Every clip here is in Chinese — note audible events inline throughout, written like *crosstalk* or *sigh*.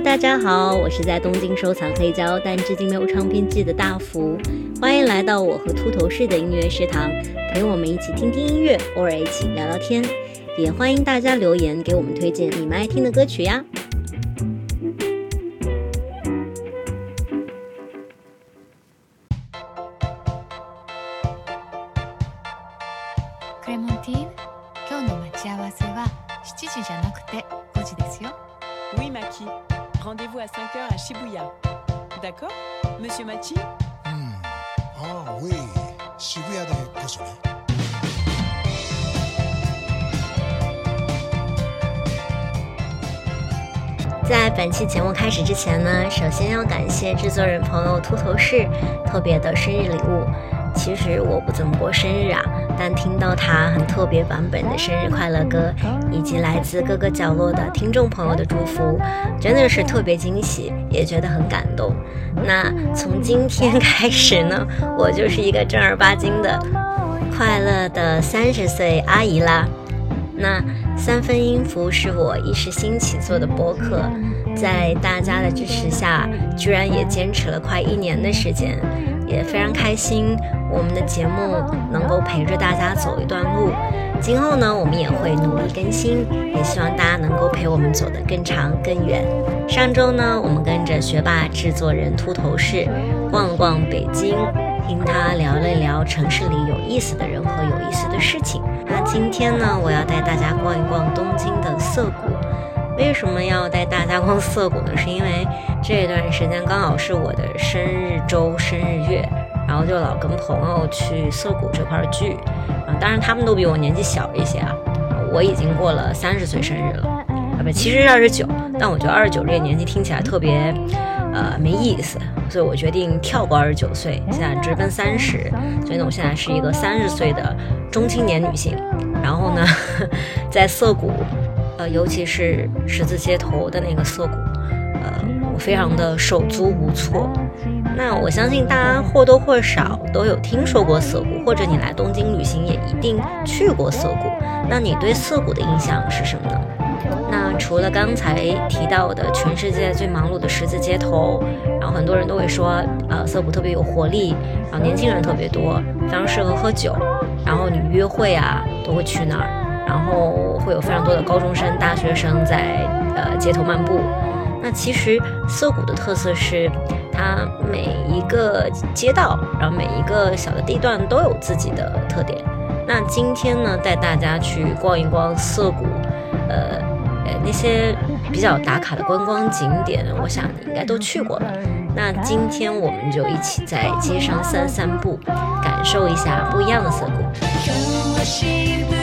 大家好，我是在东京收藏黑胶，但至今没有唱片机的大福。欢迎来到我和秃头式的音乐食堂，陪我们一起听听音乐，偶尔一起聊聊天。也欢迎大家留言给我们推荐你们爱听的歌曲呀。开始之前呢，首先要感谢制作人朋友秃头士特别的生日礼物。其实我不怎么过生日啊，但听到他很特别版本的生日快乐歌，以及来自各个角落的听众朋友的祝福，真的是特别惊喜，也觉得很感动。那从今天开始呢，*laughs* 我就是一个正儿八经的快乐的三十岁阿姨啦。那三分音符是我一时兴起做的播客，在大家的支持下，居然也坚持了快一年的时间，也非常开心。我们的节目能够陪着大家走一段路，今后呢，我们也会努力更新，也希望大家能够陪我们走得更长更远。上周呢，我们跟着学霸制作人秃头士逛了逛北京，听他聊了聊城市里有意思的人和有意思的事情。那今天呢，我要带大家逛一逛东京的涩谷。为什么要带大家逛涩谷呢？是因为这段时间刚好是我的生日周、生日月，然后就老跟朋友去涩谷这块聚。啊，当然他们都比我年纪小一些啊，我已经过了三十岁生日了，啊不，其实是二十九，但我觉得二十九这个年纪听起来特别，呃，没意思，所以我决定跳过二十九岁，现在直奔三十。所以呢，我现在是一个三十岁的中青年女性。然后呢，*laughs* 在涩谷，呃，尤其是十字街头的那个涩谷，呃，我非常的手足无措。那我相信大家或多或少都有听说过涩谷，或者你来东京旅行也一定去过涩谷。那你对涩谷的印象是什么呢？那除了刚才提到的全世界最忙碌的十字街头，然后很多人都会说，呃，涩谷特别有活力，然后年轻人特别多，非常适合喝酒，然后你约会啊都会去那儿，然后会有非常多的高中生、大学生在呃街头漫步。那其实涩谷的特色是，它每一个街道，然后每一个小的地段都有自己的特点。那今天呢，带大家去逛一逛涩谷，呃，呃那些比较打卡的观光景点，我想你应该都去过了。那今天我们就一起在街上散散步，感受一下不一样的色谷。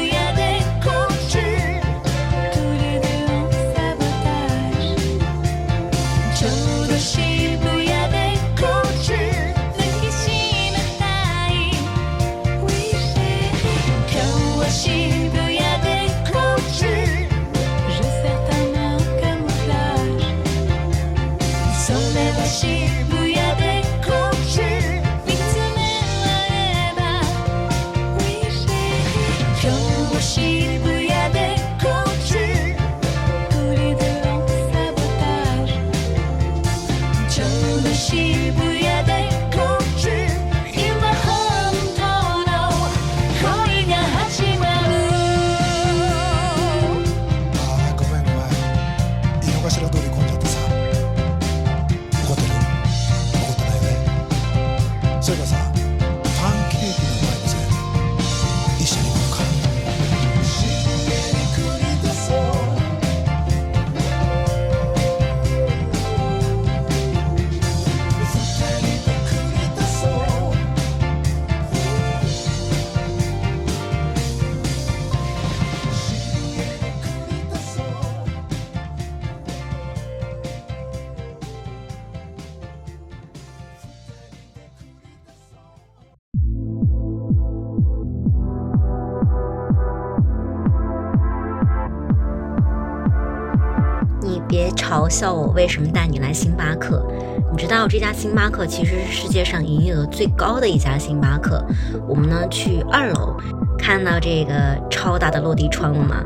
别嘲笑我，为什么带你来星巴克？你知道这家星巴克其实是世界上营业额最高的一家星巴克。我们呢去二楼，看到这个超大的落地窗了吗？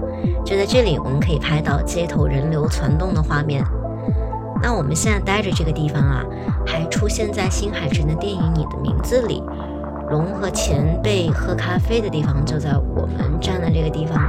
就在这里，我们可以拍到街头人流攒动的画面。那我们现在待着这个地方啊，还出现在新海诚的电影《你的名字》里，龙和前辈喝咖啡的地方就在我们站的这个地方。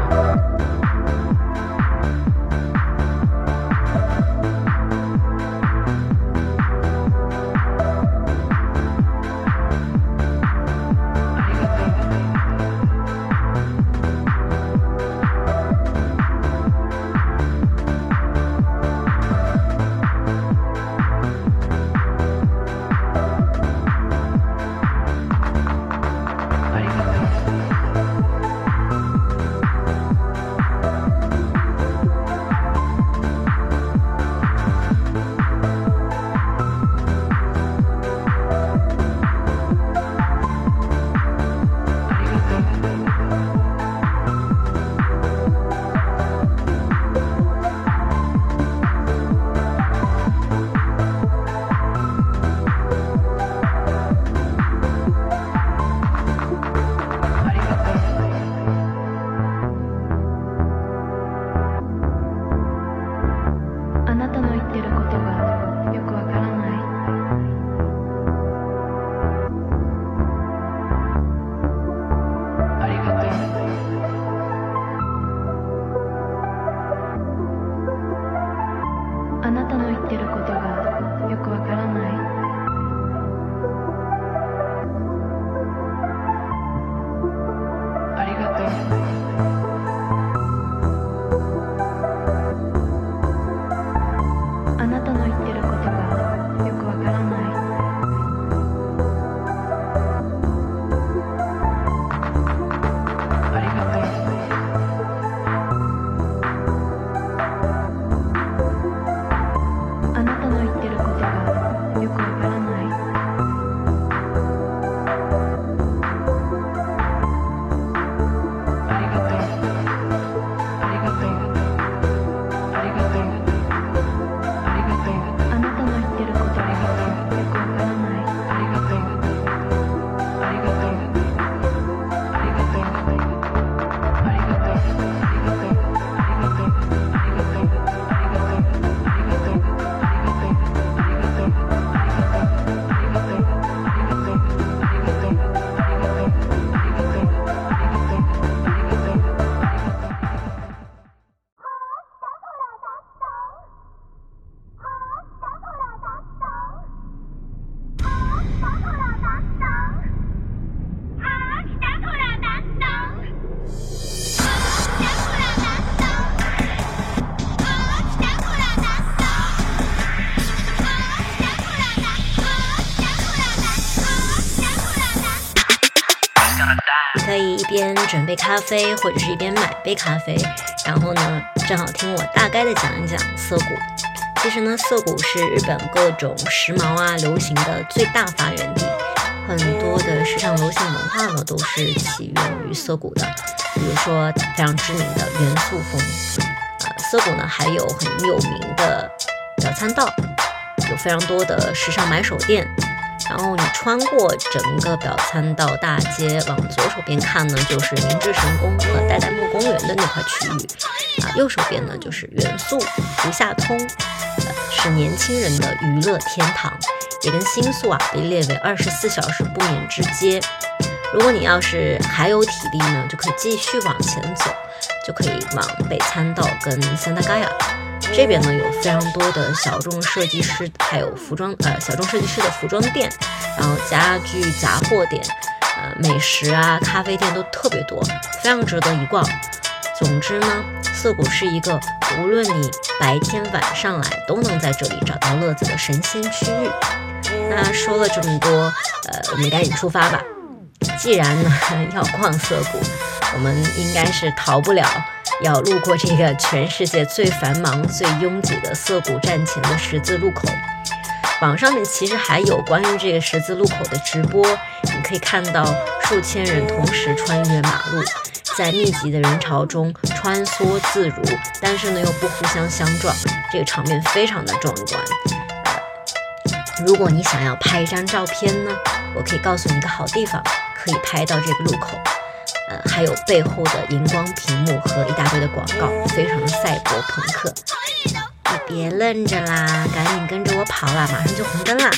准备咖啡，或者是一边买杯咖啡，然后呢，正好听我大概的讲一讲涩谷。其实呢，涩谷是日本各种时髦啊、流行的最大发源地，很多的时尚流行文化呢都是起源于涩谷的。比如说非常知名的元素风，呃，涩谷呢还有很有名的表参道，有非常多的时尚买手店。然后你穿过整个表参道大街，往左手边看呢，就是明治神宫和代代木公园的那块区域，啊，右手边呢就是元素、福下通，呃，是年轻人的娱乐天堂，也跟新宿啊被列为二十四小时不眠之街。如果你要是还有体力呢，就可以继续往前走，就可以往北参道跟三大嘎亚。这边呢有非常多的小众设计师，还有服装呃小众设计师的服装店，然后家具杂货店，呃美食啊咖啡店都特别多，非常值得一逛。总之呢，涩谷是一个无论你白天晚上来都能在这里找到乐子的神仙区域。那说了这么多，呃，我们赶紧出发吧。既然呢 *laughs* 要逛涩谷，我们应该是逃不了要路过这个全世界最繁忙、最拥挤的涩谷站前的十字路口。网上面其实还有关于这个十字路口的直播，你可以看到数千人同时穿越马路，在密集的人潮中穿梭自如，但是呢又不互相相撞，这个场面非常的壮观。如果你想要拍一张照片呢，我可以告诉你一个好地方，可以拍到这个路口。呃，还有背后的荧光屏幕和一大堆的广告，非常的赛博朋克。你别愣着啦，赶紧跟着我跑啦，马上就红灯啦！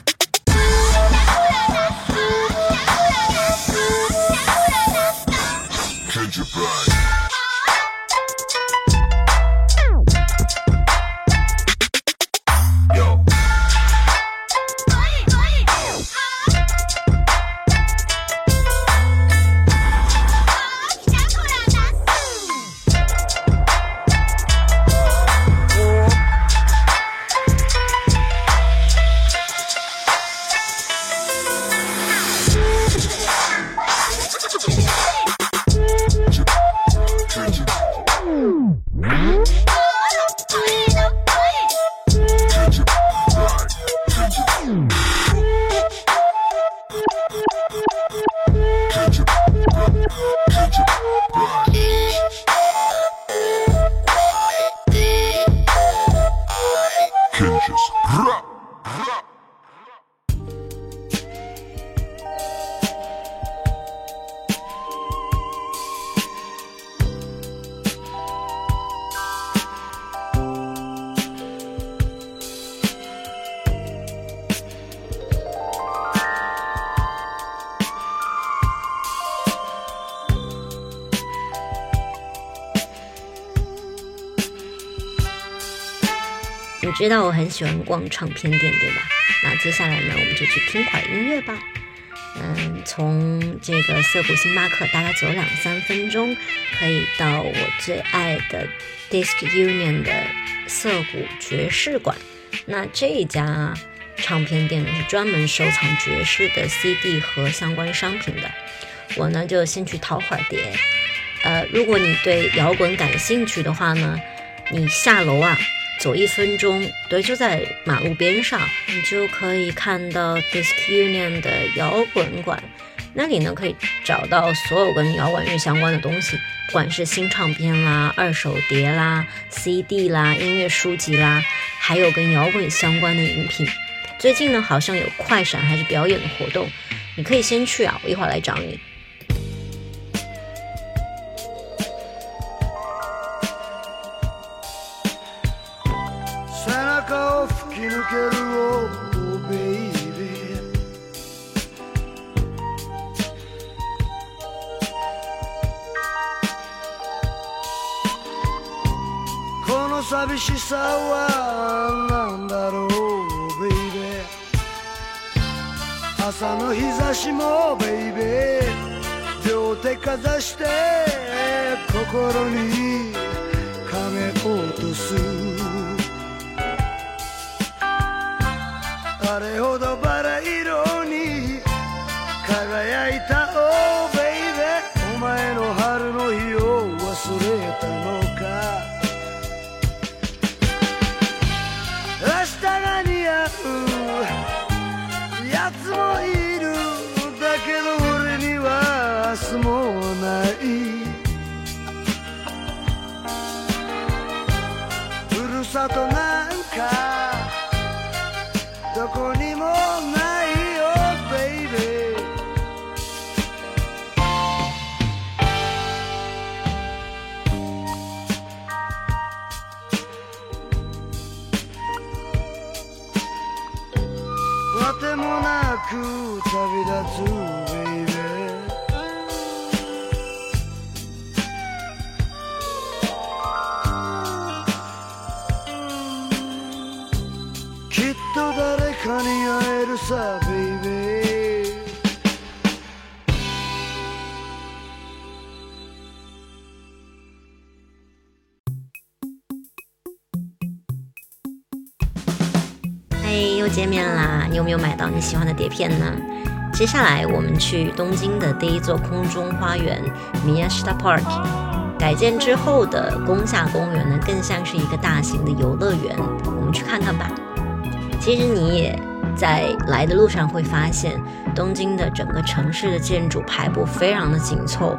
你知道我很喜欢逛唱片店，对吧？那接下来呢，我们就去听会音乐吧。嗯，从这个涩谷星巴克大概走两三分钟，可以到我最爱的 Disc Union 的涩谷爵士馆。那这家唱片店呢是专门收藏爵士的 CD 和相关商品的。我呢就先去淘会儿碟。呃，如果你对摇滚感兴趣的话呢，你下楼啊。走一分钟，对，就在马路边上，你就可以看到 Disc Union 的摇滚馆。那里呢，可以找到所有跟摇滚乐相关的东西，不管是新唱片啦、二手碟啦、CD 啦、音乐书籍啦，还有跟摇滚相关的饮品。最近呢，好像有快闪还是表演的活动，你可以先去啊，我一会儿来找你。抜ける Oh baby この寂しさは何だろう baby 朝の日差しも baby 両手かざして心に亀落とす。あれほど 又见面啦！你有没有买到你喜欢的碟片呢？接下来我们去东京的第一座空中花园 Miyashita Park。改建之后的宫下公园呢，更像是一个大型的游乐园，我们去看看吧。其实你也在来的路上会发现，东京的整个城市的建筑排布非常的紧凑，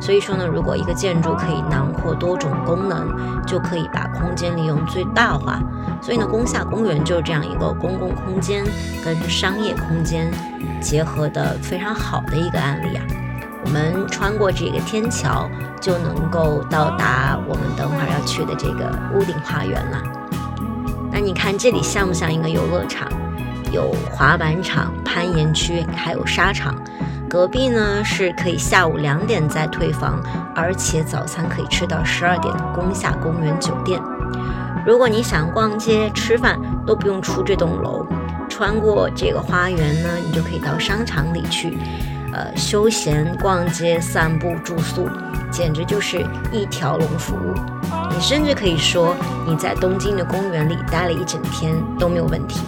所以说呢，如果一个建筑可以囊括多种功能，就可以把空间利用最大化。所以呢，宫下公园就是这样一个公共空间跟商业空间结合的非常好的一个案例啊。我们穿过这个天桥，就能够到达我们等会儿要去的这个屋顶花园了。那你看这里像不像一个游乐场？有滑板场、攀岩区，还有沙场。隔壁呢是可以下午两点再退房，而且早餐可以吃到十二点的宫下公园酒店。如果你想逛街、吃饭，都不用出这栋楼，穿过这个花园呢，你就可以到商场里去，呃，休闲逛街、散步、住宿，简直就是一条龙服务。你甚至可以说你在东京的公园里待了一整天都没有问题。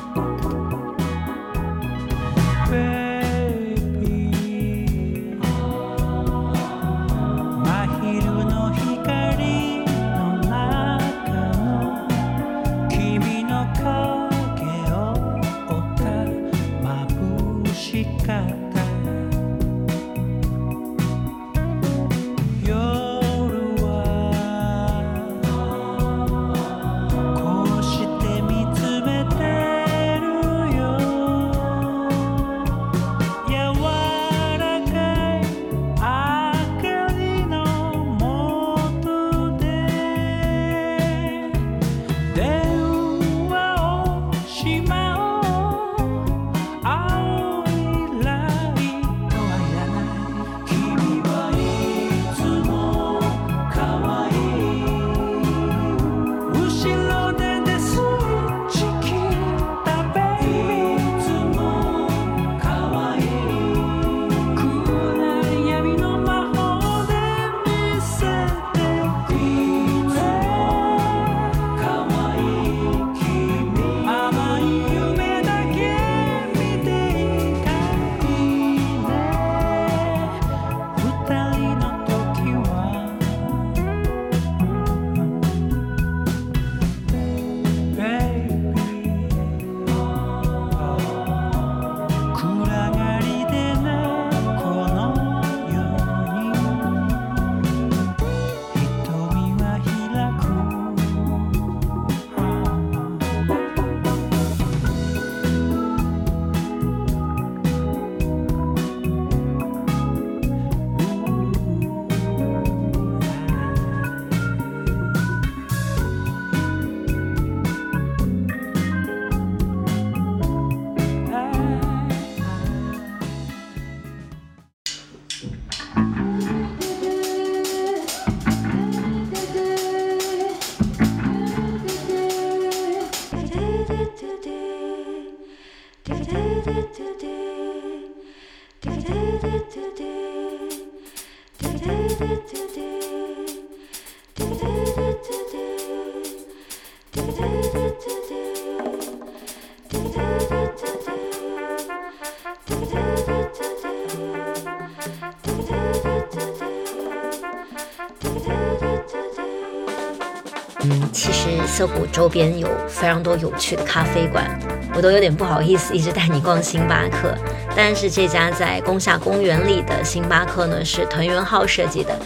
涩谷周边有非常多有趣的咖啡馆，我都有点不好意思一直带你逛星巴克。但是这家在宫下公园里的星巴克呢，是藤原浩设计的，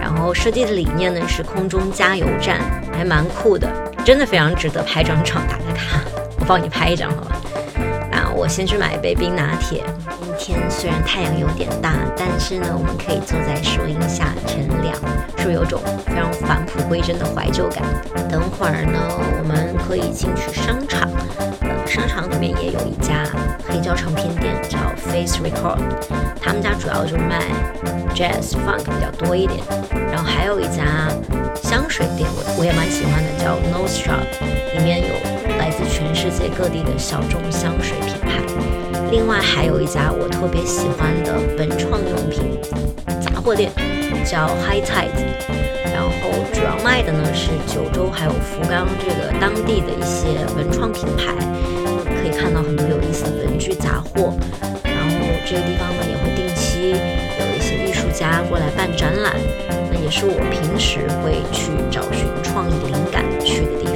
然后设计的理念呢是空中加油站，还蛮酷的，真的非常值得拍张照打个卡。我帮你拍一张好吧？我先去买一杯冰拿铁。今天虽然太阳有点大，但是呢，我们可以坐在树荫下乘凉，是不是有种非常返璞归真的怀旧感？等会儿呢，我们可以进去商场，呃，商场里面也有一家黑胶唱片店，叫 Face Record，他们家主要就卖 Jazz Funk 比较多一点，然后还有一家香水店，我我也蛮喜欢的，叫 Nose Shop，里面有全世界各地的小众香水品牌。另外还有一家我特别喜欢的文创用品杂货店，叫 High Tide，然后主要卖的呢是九州还有福冈这个当地的一些文创品牌，可以看到很多有意思的文具杂货。然后这个地方呢也会定期有一些艺术家过来办展览，那也是我平时会去找寻创意灵感去的地方。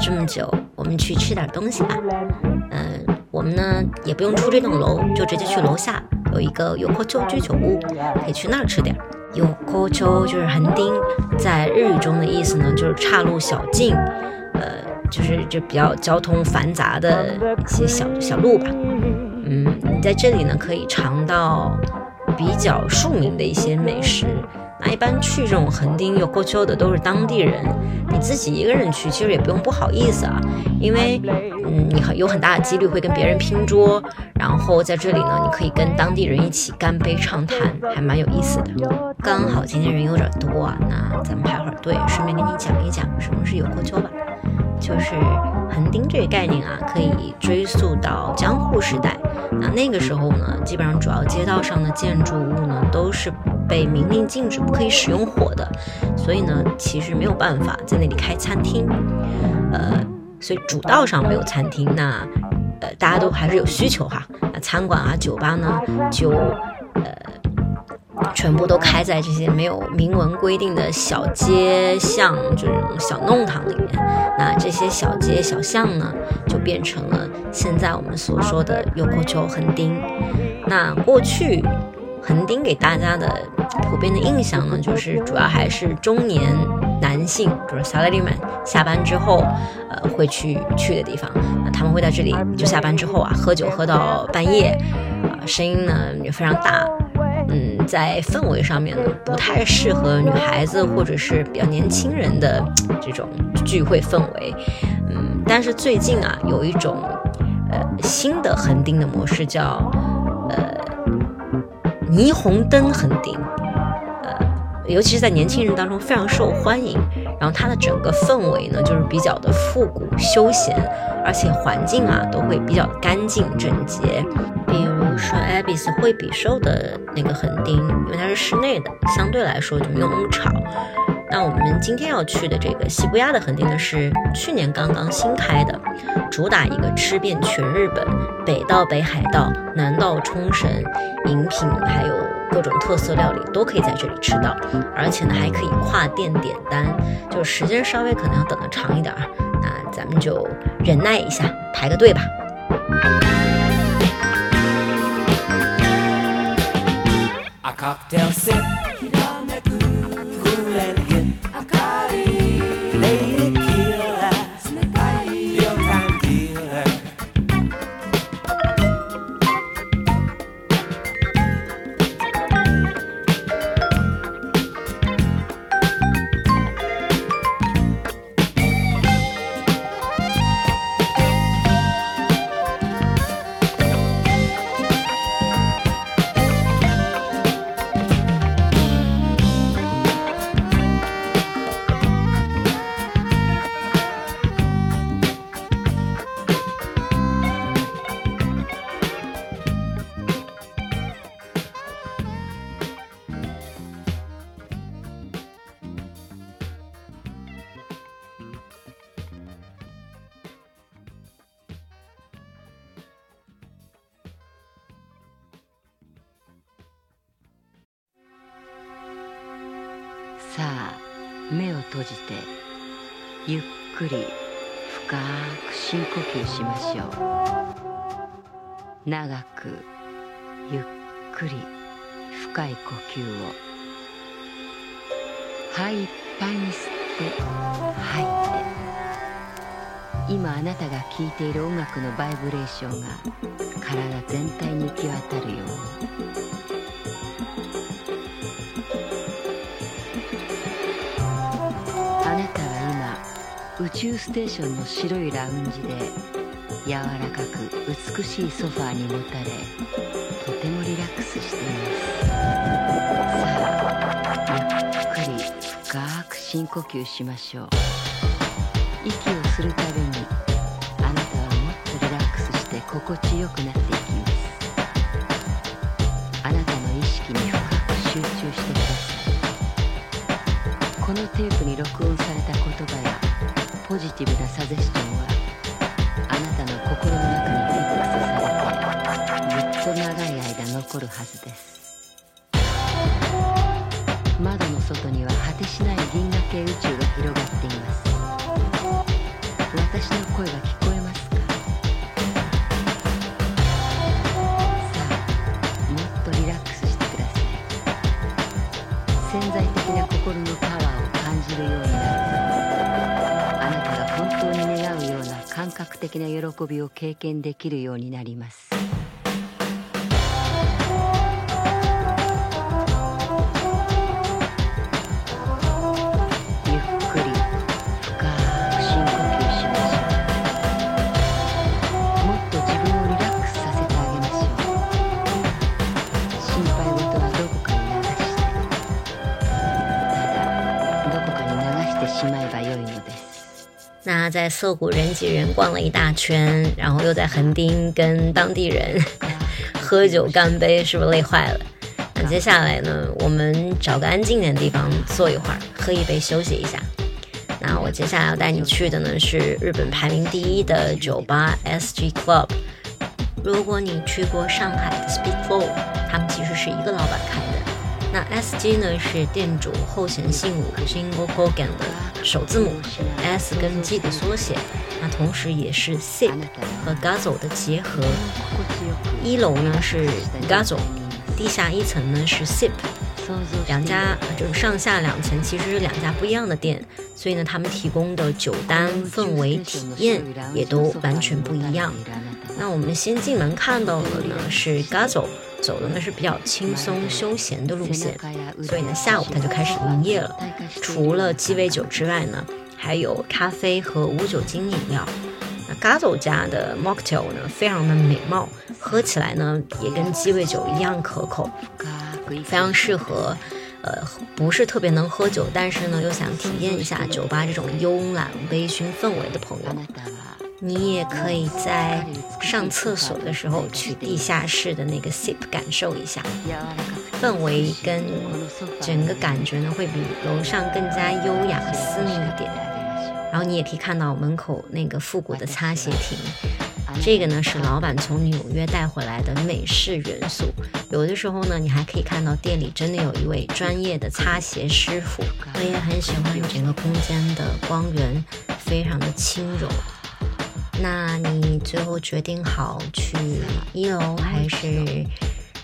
这么久，我们去吃点东西吧。嗯、我们呢也不用出这栋楼，就直接去楼下有一个有阔丘居酒屋，可以去那儿吃点儿。有阔丘就是横丁，在日语中的意思呢就是岔路小径，呃，就是就比较交通繁杂的一些小小路吧。嗯，你在这里呢可以尝到比较庶民的一些美食。那一般去这种横丁有过秋的都是当地人，你自己一个人去其实也不用不好意思啊，因为嗯你很有很大的几率会跟别人拼桌，然后在这里呢你可以跟当地人一起干杯畅谈，还蛮有意思的。刚好今天人有点多啊，那咱们排会儿队，顺便跟你讲一讲什么是有过秋吧。就是横丁这个概念啊，可以追溯到江户时代。那那个时候呢，基本上主要街道上的建筑物呢都是被明令禁止不可以使用火的，所以呢，其实没有办法在那里开餐厅。呃，所以主道上没有餐厅，那呃大家都还是有需求哈。那餐馆啊、酒吧呢，就呃全部都开在这些没有明文规定的小街巷这种小弄堂里面。那这些小街小巷呢，就变成了现在我们所说的有过丘横丁。那过去横丁给大家的普遍的印象呢，就是主要还是中年男性，就是 salaryman 下班之后，呃，会去去的地方。那他们会在这里就下班之后啊，喝酒喝到半夜，啊、声音呢也非常大。嗯，在氛围上面呢，不太适合女孩子或者是比较年轻人的这种聚会氛围。嗯，但是最近啊，有一种呃新的横丁的模式叫呃霓虹灯横丁，呃，尤其是在年轻人当中非常受欢迎。然后它的整个氛围呢，就是比较的复古休闲，而且环境啊都会比较干净整洁。比如说 Abby's 惠比寿的那个横丁，因为它是室内的，相对来说就没有那么吵。那我们今天要去的这个西伯亚的横丁呢，是去年刚刚新开的，主打一个吃遍全日本，北到北海道，南到冲绳，饮品还有各种特色料理都可以在这里吃到，而且呢还可以跨店点单，就时间稍微可能要等的长一点儿，那咱们就忍耐一下，排个队吧。Cocktail sip さあ目を閉じてゆっくり深く深呼吸しましょう。長くゆっくり深い呼吸を。肺いっぱいに吸って吐いて。今あなたが聴いている音楽のバイブレーションが体全体に行き渡るように。宙ステーションの白いラウンジで柔らかく美しいソファーにもたれとてもリラックスしています。さあゆっくり深く深呼吸しましょう。息をするたびにあなたはもっとリラックスして心地よくなっていきます。あなたの意識に深く集中してください。このテープに録音された言葉やポジティブなサジェスチョンはあなたの心の中にフィックスされてずっと長い間残るはずです。窓の外には果てしない銀河系宇宙が広がっています。私の声が聞こえますか？さあもっとリラックスしてください潜在的な心のパワーを感じるように的な喜びを経験できるようになります。在涩谷人挤人逛了一大圈，然后又在横滨跟当地人 *laughs* 喝酒干杯，是不是累坏了？那接下来呢，我们找个安静点的地方坐一会儿，喝一杯休息一下。那我接下来要带你去的呢是日本排名第一的酒吧 SG Club。如果你去过上海的 Speed Flow，他们其实是一个老板开的。那 SG 呢是店主后弦信五，JINGO GOGAN 的首字母 S 跟 G 的缩写，那同时也是 Sip 和 Gazo 的结合。一楼呢是 Gazo，地下一层呢是 Sip，两家就是上下两层其实是两家不一样的店，所以呢他们提供的酒单氛围体验也都完全不一样。那我们先进门看到的呢是 Gazo，走的呢是比较轻松休闲的路线，所以呢下午它就开始营业了。除了鸡尾酒之外呢，还有咖啡和无酒精饮料。那 Gazo 家的 Mocktail 呢非常的美貌，喝起来呢也跟鸡尾酒一样可口，非常适合。呃，不是特别能喝酒，但是呢又想体验一下酒吧这种慵懒微醺氛围的朋友。你也可以在上厕所的时候去地下室的那个 sip 感受一下，氛围跟整个感觉呢会比楼上更加优雅私密一点。然后你也可以看到门口那个复古的擦鞋亭，这个呢是老板从纽约带回来的美式元素。有的时候呢，你还可以看到店里真的有一位专业的擦鞋师傅。我也很喜欢整个空间的光源，非常的轻柔。那你最后决定好去一楼还是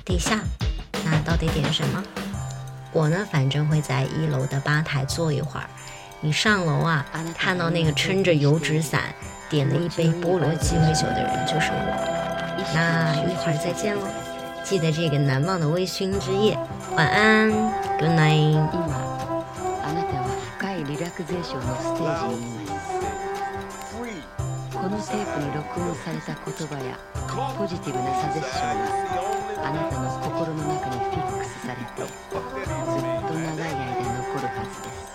地下？那到底点什么？我呢，反正会在一楼的吧台坐一会儿。你上楼啊，看到那个撑着油纸伞点了一杯菠萝鸡尾酒的人就是我。那一会儿再见喽，记得这个难忘的微醺之夜，晚安，Good night。このテープに録音された言葉やポジティブなサジェッションはあなたの心の中にフィックスされてずっと長い間残るはずです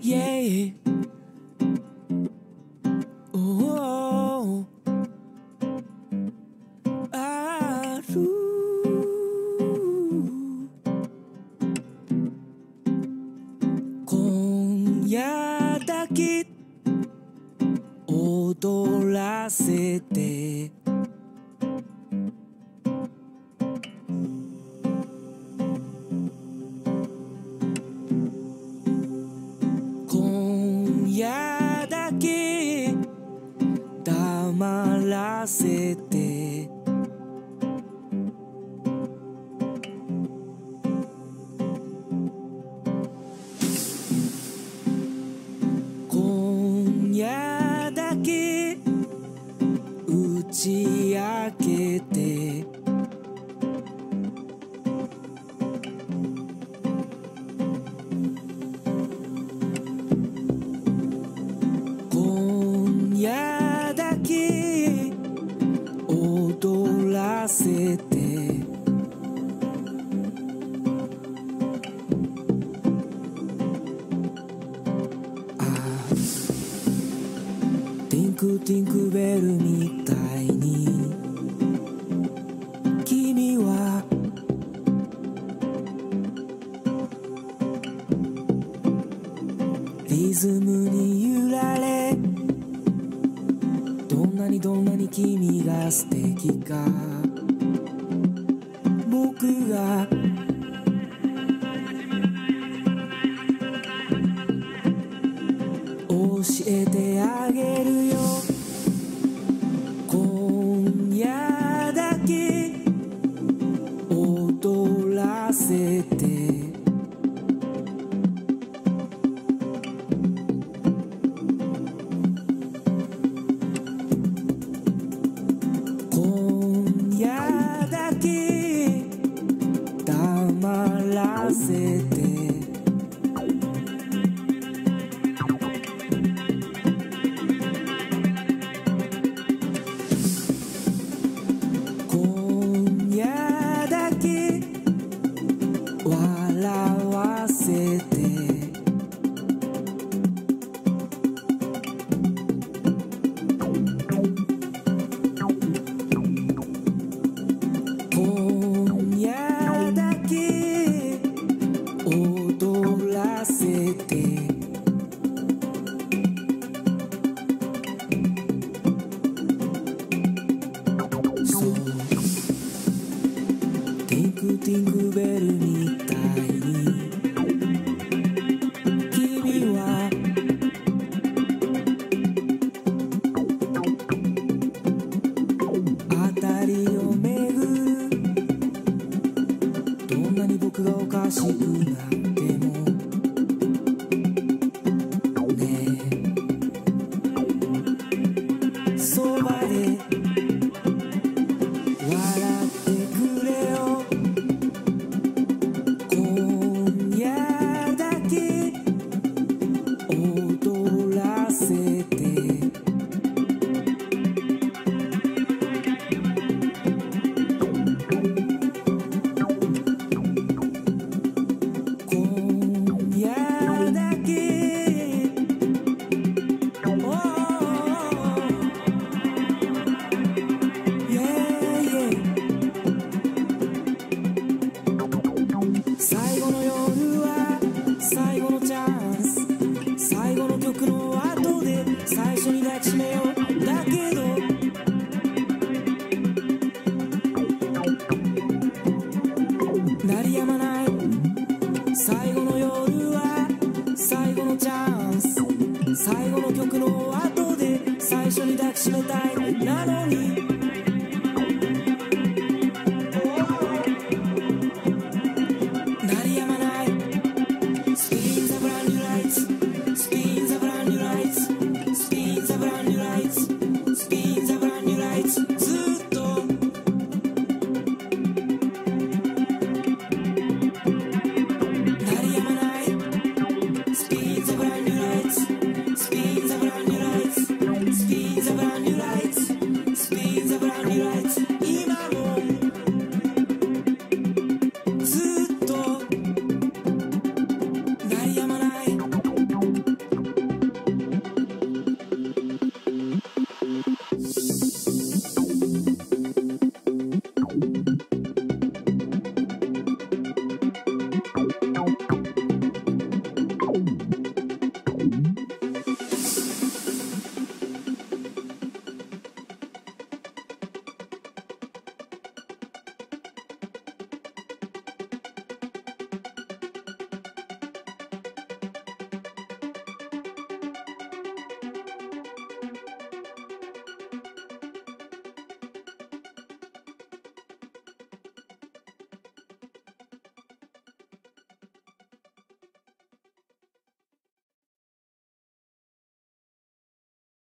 Yeah. cacete.